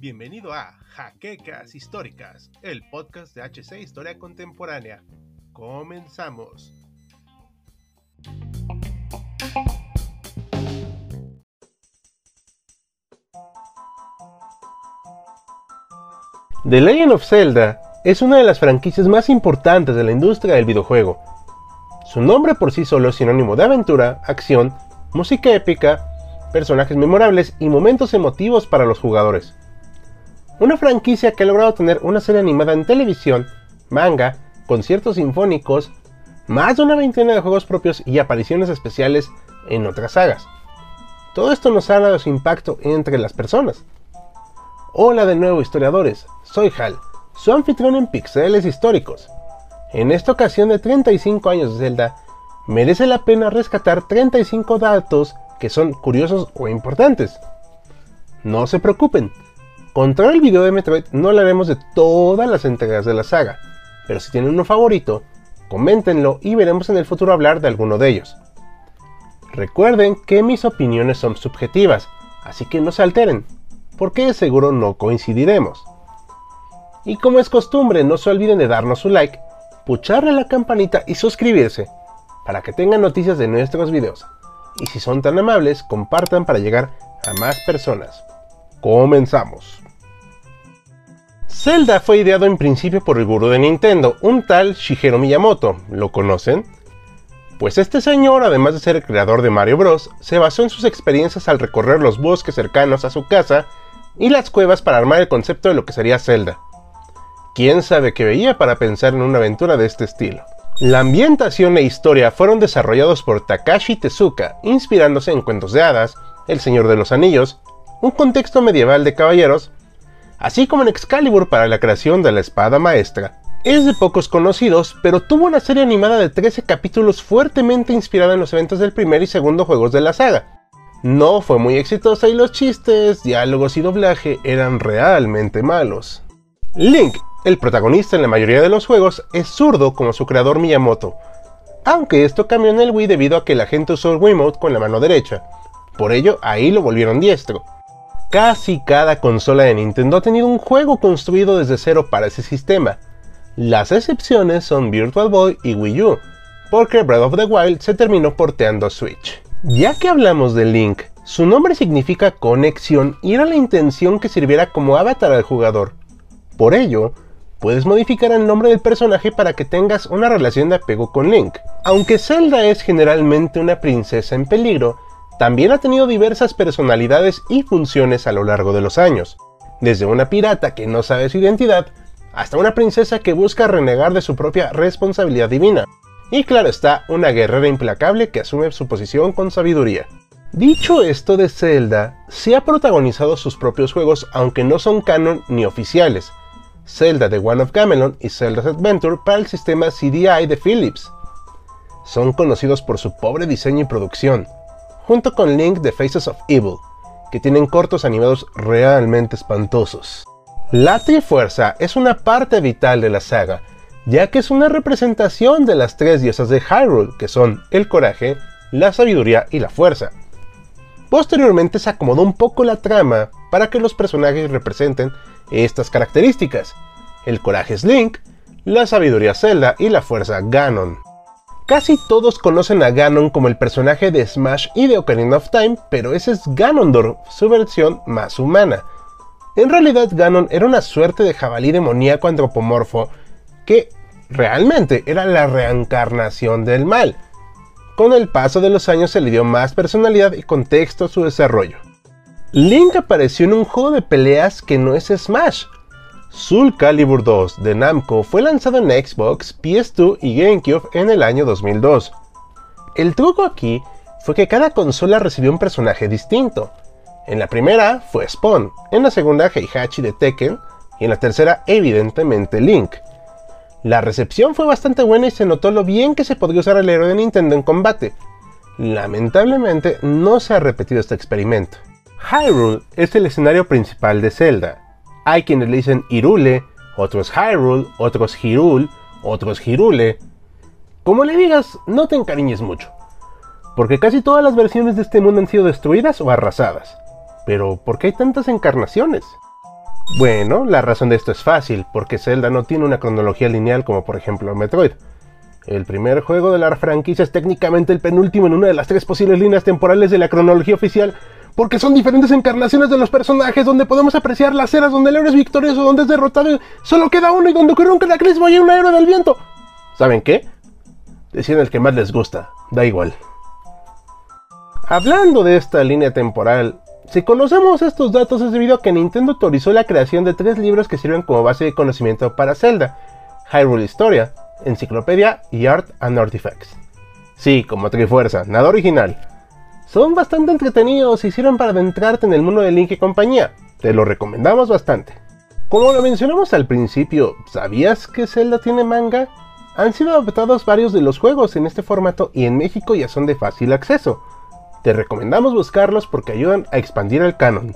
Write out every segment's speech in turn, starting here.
Bienvenido a Jaquecas Históricas, el podcast de HC Historia Contemporánea. Comenzamos. The Legend of Zelda es una de las franquicias más importantes de la industria del videojuego. Su nombre por sí solo es sinónimo de aventura, acción, música épica, personajes memorables y momentos emotivos para los jugadores. Una franquicia que ha logrado tener una serie animada en televisión, manga, conciertos sinfónicos, más de una veintena de juegos propios y apariciones especiales en otras sagas. Todo esto nos habla de su impacto entre las personas. Hola de nuevo historiadores, soy Hal, su anfitrión en Pixeles Históricos. En esta ocasión de 35 años de Zelda, merece la pena rescatar 35 datos que son curiosos o importantes. No se preocupen, contra el video de Metroid no hablaremos de todas las entregas de la saga, pero si tienen uno favorito, coméntenlo y veremos en el futuro hablar de alguno de ellos. Recuerden que mis opiniones son subjetivas, así que no se alteren, porque seguro no coincidiremos. Y como es costumbre, no se olviden de darnos su like, pucharle la campanita y suscribirse para que tengan noticias de nuestros videos. Y si son tan amables, compartan para llegar a más personas. Comenzamos. Zelda fue ideado en principio por el gurú de Nintendo, un tal Shigeru Miyamoto. ¿Lo conocen? Pues este señor, además de ser el creador de Mario Bros., se basó en sus experiencias al recorrer los bosques cercanos a su casa y las cuevas para armar el concepto de lo que sería Zelda. ¿Quién sabe qué veía para pensar en una aventura de este estilo? La ambientación e historia fueron desarrollados por Takashi Tezuka, inspirándose en cuentos de hadas, El Señor de los Anillos, un contexto medieval de caballeros, así como en Excalibur para la creación de la espada maestra. Es de pocos conocidos, pero tuvo una serie animada de 13 capítulos fuertemente inspirada en los eventos del primer y segundo juegos de la saga. No fue muy exitosa y los chistes, diálogos y doblaje eran realmente malos. Link, el protagonista en la mayoría de los juegos, es zurdo como su creador Miyamoto, aunque esto cambió en el Wii debido a que la gente usó el Wiimote con la mano derecha, por ello ahí lo volvieron diestro. Casi cada consola de Nintendo ha tenido un juego construido desde cero para ese sistema. Las excepciones son Virtual Boy y Wii U, porque Breath of the Wild se terminó porteando a Switch. Ya que hablamos de Link, su nombre significa conexión y era la intención que sirviera como avatar al jugador. Por ello, puedes modificar el nombre del personaje para que tengas una relación de apego con Link. Aunque Zelda es generalmente una princesa en peligro, también ha tenido diversas personalidades y funciones a lo largo de los años, desde una pirata que no sabe su identidad, hasta una princesa que busca renegar de su propia responsabilidad divina, y claro está, una guerrera implacable que asume su posición con sabiduría. Dicho esto de Zelda, sí ha protagonizado sus propios juegos aunque no son canon ni oficiales, Zelda de One of Gamelon y Zelda's Adventure para el sistema CDI de Philips. Son conocidos por su pobre diseño y producción, junto con Link de Faces of Evil, que tienen cortos animados realmente espantosos. La Trifuerza es una parte vital de la saga, ya que es una representación de las tres diosas de Hyrule, que son el coraje, la sabiduría y la fuerza. Posteriormente se acomodó un poco la trama para que los personajes representen estas características. El coraje es Link, la sabiduría Zelda y la fuerza Ganon. Casi todos conocen a Ganon como el personaje de Smash y de Ocarina of Time, pero ese es Ganondorf, su versión más humana. En realidad Ganon era una suerte de jabalí demoníaco antropomorfo que realmente era la reencarnación del mal. Con el paso de los años se le dio más personalidad y contexto a su desarrollo. Link apareció en un juego de peleas que no es Smash, Soul Calibur 2 de Namco fue lanzado en Xbox, PS2 y GameCube en el año 2002. El truco aquí fue que cada consola recibió un personaje distinto. En la primera fue Spawn, en la segunda Heihachi de Tekken y en la tercera evidentemente Link. La recepción fue bastante buena y se notó lo bien que se podía usar el héroe de Nintendo en combate. Lamentablemente no se ha repetido este experimento. Hyrule es el escenario principal de Zelda, hay quienes le dicen Irule, otros Hyrule, otros Hirul, otros Hirule. Como le digas, no te encariñes mucho. Porque casi todas las versiones de este mundo han sido destruidas o arrasadas. Pero, ¿por qué hay tantas encarnaciones? Bueno, la razón de esto es fácil, porque Zelda no tiene una cronología lineal como por ejemplo Metroid. El primer juego de la franquicia es técnicamente el penúltimo en una de las tres posibles líneas temporales de la cronología oficial, porque son diferentes encarnaciones de los personajes donde podemos apreciar las eras donde el héroe es victorioso, donde es derrotado y solo queda uno y donde ocurre un cataclismo y un héroe del viento. ¿Saben qué? Deciden el que más les gusta, da igual. Hablando de esta línea temporal, si conocemos estos datos es debido a que Nintendo autorizó la creación de tres libros que sirven como base de conocimiento para Zelda, Hyrule Historia, Enciclopedia y Art and Artifacts. Sí, como Trifuerza, nada original. Son bastante entretenidos y sirven para adentrarte en el mundo de Link y compañía. Te lo recomendamos bastante. Como lo mencionamos al principio, ¿sabías que Zelda tiene manga? Han sido adaptados varios de los juegos en este formato y en México ya son de fácil acceso. Te recomendamos buscarlos porque ayudan a expandir el canon.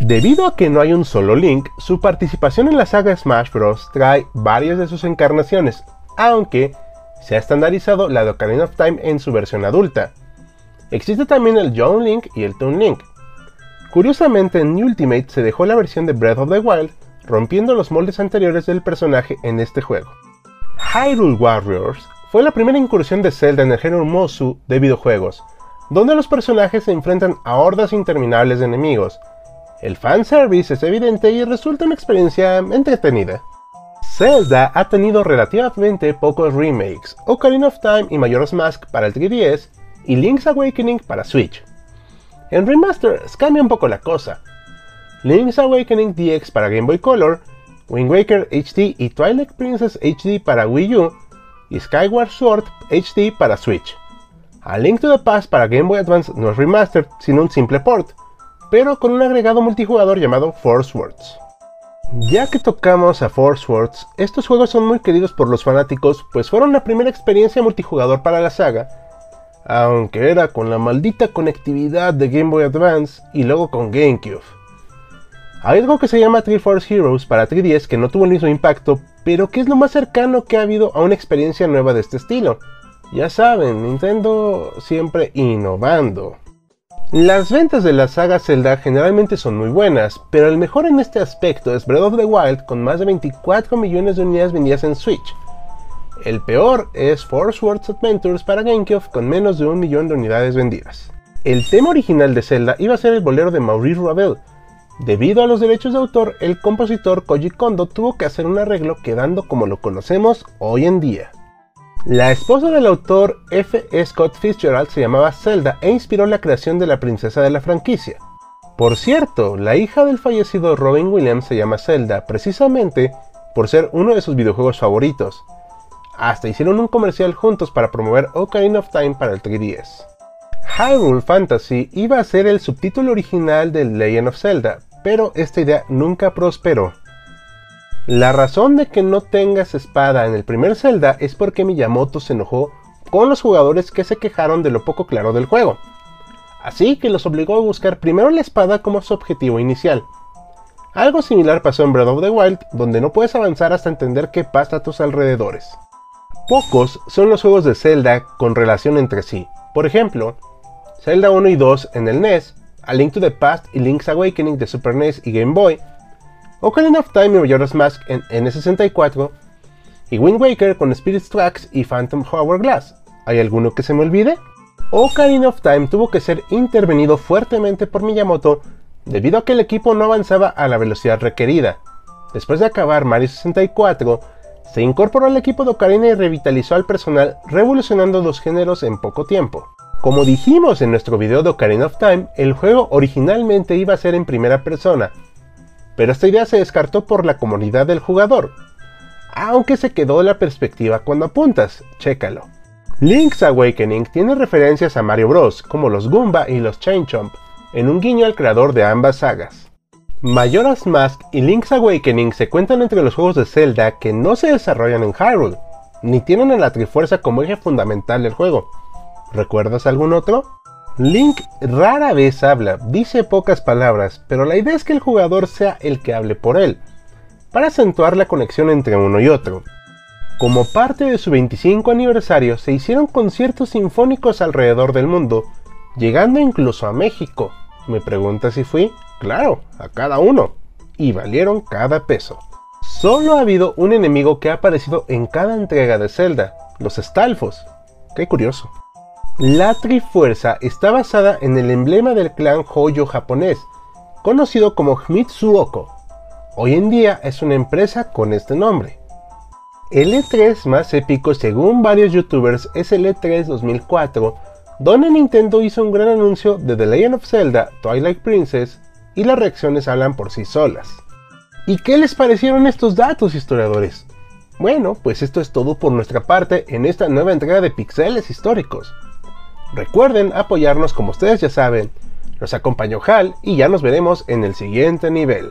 Debido a que no hay un solo Link, su participación en la saga Smash Bros. trae varias de sus encarnaciones, aunque se ha estandarizado la de Ocarina of Time en su versión adulta. Existe también el Young Link y el Toon Link. Curiosamente, en Ultimate se dejó la versión de Breath of the Wild, rompiendo los moldes anteriores del personaje en este juego. Hyrule Warriors fue la primera incursión de Zelda en el género Mosu de videojuegos, donde los personajes se enfrentan a hordas interminables de enemigos. El fanservice es evidente y resulta una experiencia entretenida. Zelda ha tenido relativamente pocos remakes, Ocarina of Time y Majora's Mask para el 3DS y Link's Awakening para Switch. En remasters cambia un poco la cosa. Link's Awakening DX para Game Boy Color, Wind Waker HD y Twilight Princess HD para Wii U y Skyward Sword HD para Switch. A Link to the Past para Game Boy Advance no es remastered, sino un simple port, pero con un agregado multijugador llamado Force Words. Ya que tocamos a Force Words, estos juegos son muy queridos por los fanáticos, pues fueron la primera experiencia multijugador para la saga, aunque era con la maldita conectividad de Game Boy Advance y luego con GameCube. Hay algo que se llama Triforce Heroes para 3DS que no tuvo el mismo impacto, pero que es lo más cercano que ha habido a una experiencia nueva de este estilo. Ya saben, Nintendo siempre innovando. Las ventas de la saga Zelda generalmente son muy buenas, pero el mejor en este aspecto es Breath of the Wild con más de 24 millones de unidades vendidas en Switch. El peor es Force Words Adventures para GameCube con menos de un millón de unidades vendidas. El tema original de Zelda iba a ser el bolero de Maurice Ravel. Debido a los derechos de autor, el compositor Koji Kondo tuvo que hacer un arreglo quedando como lo conocemos hoy en día. La esposa del autor F. Scott Fitzgerald se llamaba Zelda e inspiró la creación de la princesa de la franquicia. Por cierto, la hija del fallecido Robin Williams se llama Zelda precisamente por ser uno de sus videojuegos favoritos. Hasta hicieron un comercial juntos para promover Ocarina of Time para el 3DS. Hyrule Fantasy iba a ser el subtítulo original de Legend of Zelda, pero esta idea nunca prosperó. La razón de que no tengas espada en el primer Zelda es porque Miyamoto se enojó con los jugadores que se quejaron de lo poco claro del juego. Así que los obligó a buscar primero la espada como su objetivo inicial. Algo similar pasó en Breath of the Wild, donde no puedes avanzar hasta entender qué pasa a tus alrededores. Pocos son los juegos de Zelda con relación entre sí. Por ejemplo, Zelda 1 y 2 en el NES, A Link to the Past y Link's Awakening de Super NES y Game Boy, Ocarina of Time y Majora's Mask en N64, y Wind Waker con Spirit Tracks y Phantom Hourglass. ¿Hay alguno que se me olvide? Ocarina of Time tuvo que ser intervenido fuertemente por Miyamoto debido a que el equipo no avanzaba a la velocidad requerida. Después de acabar Mario 64, se incorporó al equipo de Ocarina y revitalizó al personal, revolucionando los géneros en poco tiempo. Como dijimos en nuestro video de Ocarina of Time, el juego originalmente iba a ser en primera persona, pero esta idea se descartó por la comunidad del jugador. Aunque se quedó la perspectiva cuando apuntas, chécalo. Link's Awakening tiene referencias a Mario Bros. como los Goomba y los Chain Chomp, en un guiño al creador de ambas sagas. Majora's Mask y Link's Awakening se cuentan entre los juegos de Zelda que no se desarrollan en Hyrule, ni tienen a la Trifuerza como eje fundamental del juego. ¿Recuerdas algún otro? Link rara vez habla, dice pocas palabras, pero la idea es que el jugador sea el que hable por él, para acentuar la conexión entre uno y otro. Como parte de su 25 aniversario se hicieron conciertos sinfónicos alrededor del mundo, llegando incluso a México. ¿Me pregunta si fui? Claro, a cada uno. Y valieron cada peso. Solo ha habido un enemigo que ha aparecido en cada entrega de Zelda, los Stalfos. Qué curioso. La Trifuerza está basada en el emblema del clan Hoyo japonés, conocido como Mitsuoko. Hoy en día es una empresa con este nombre. El E3 más épico según varios youtubers es el E3 2004, donde Nintendo hizo un gran anuncio de The Legend of Zelda Twilight Princess y las reacciones hablan por sí solas. ¿Y qué les parecieron estos datos, historiadores? Bueno, pues esto es todo por nuestra parte en esta nueva entrega de Pixeles Históricos. Recuerden apoyarnos como ustedes ya saben. Los acompañó Hal y ya nos veremos en el siguiente nivel.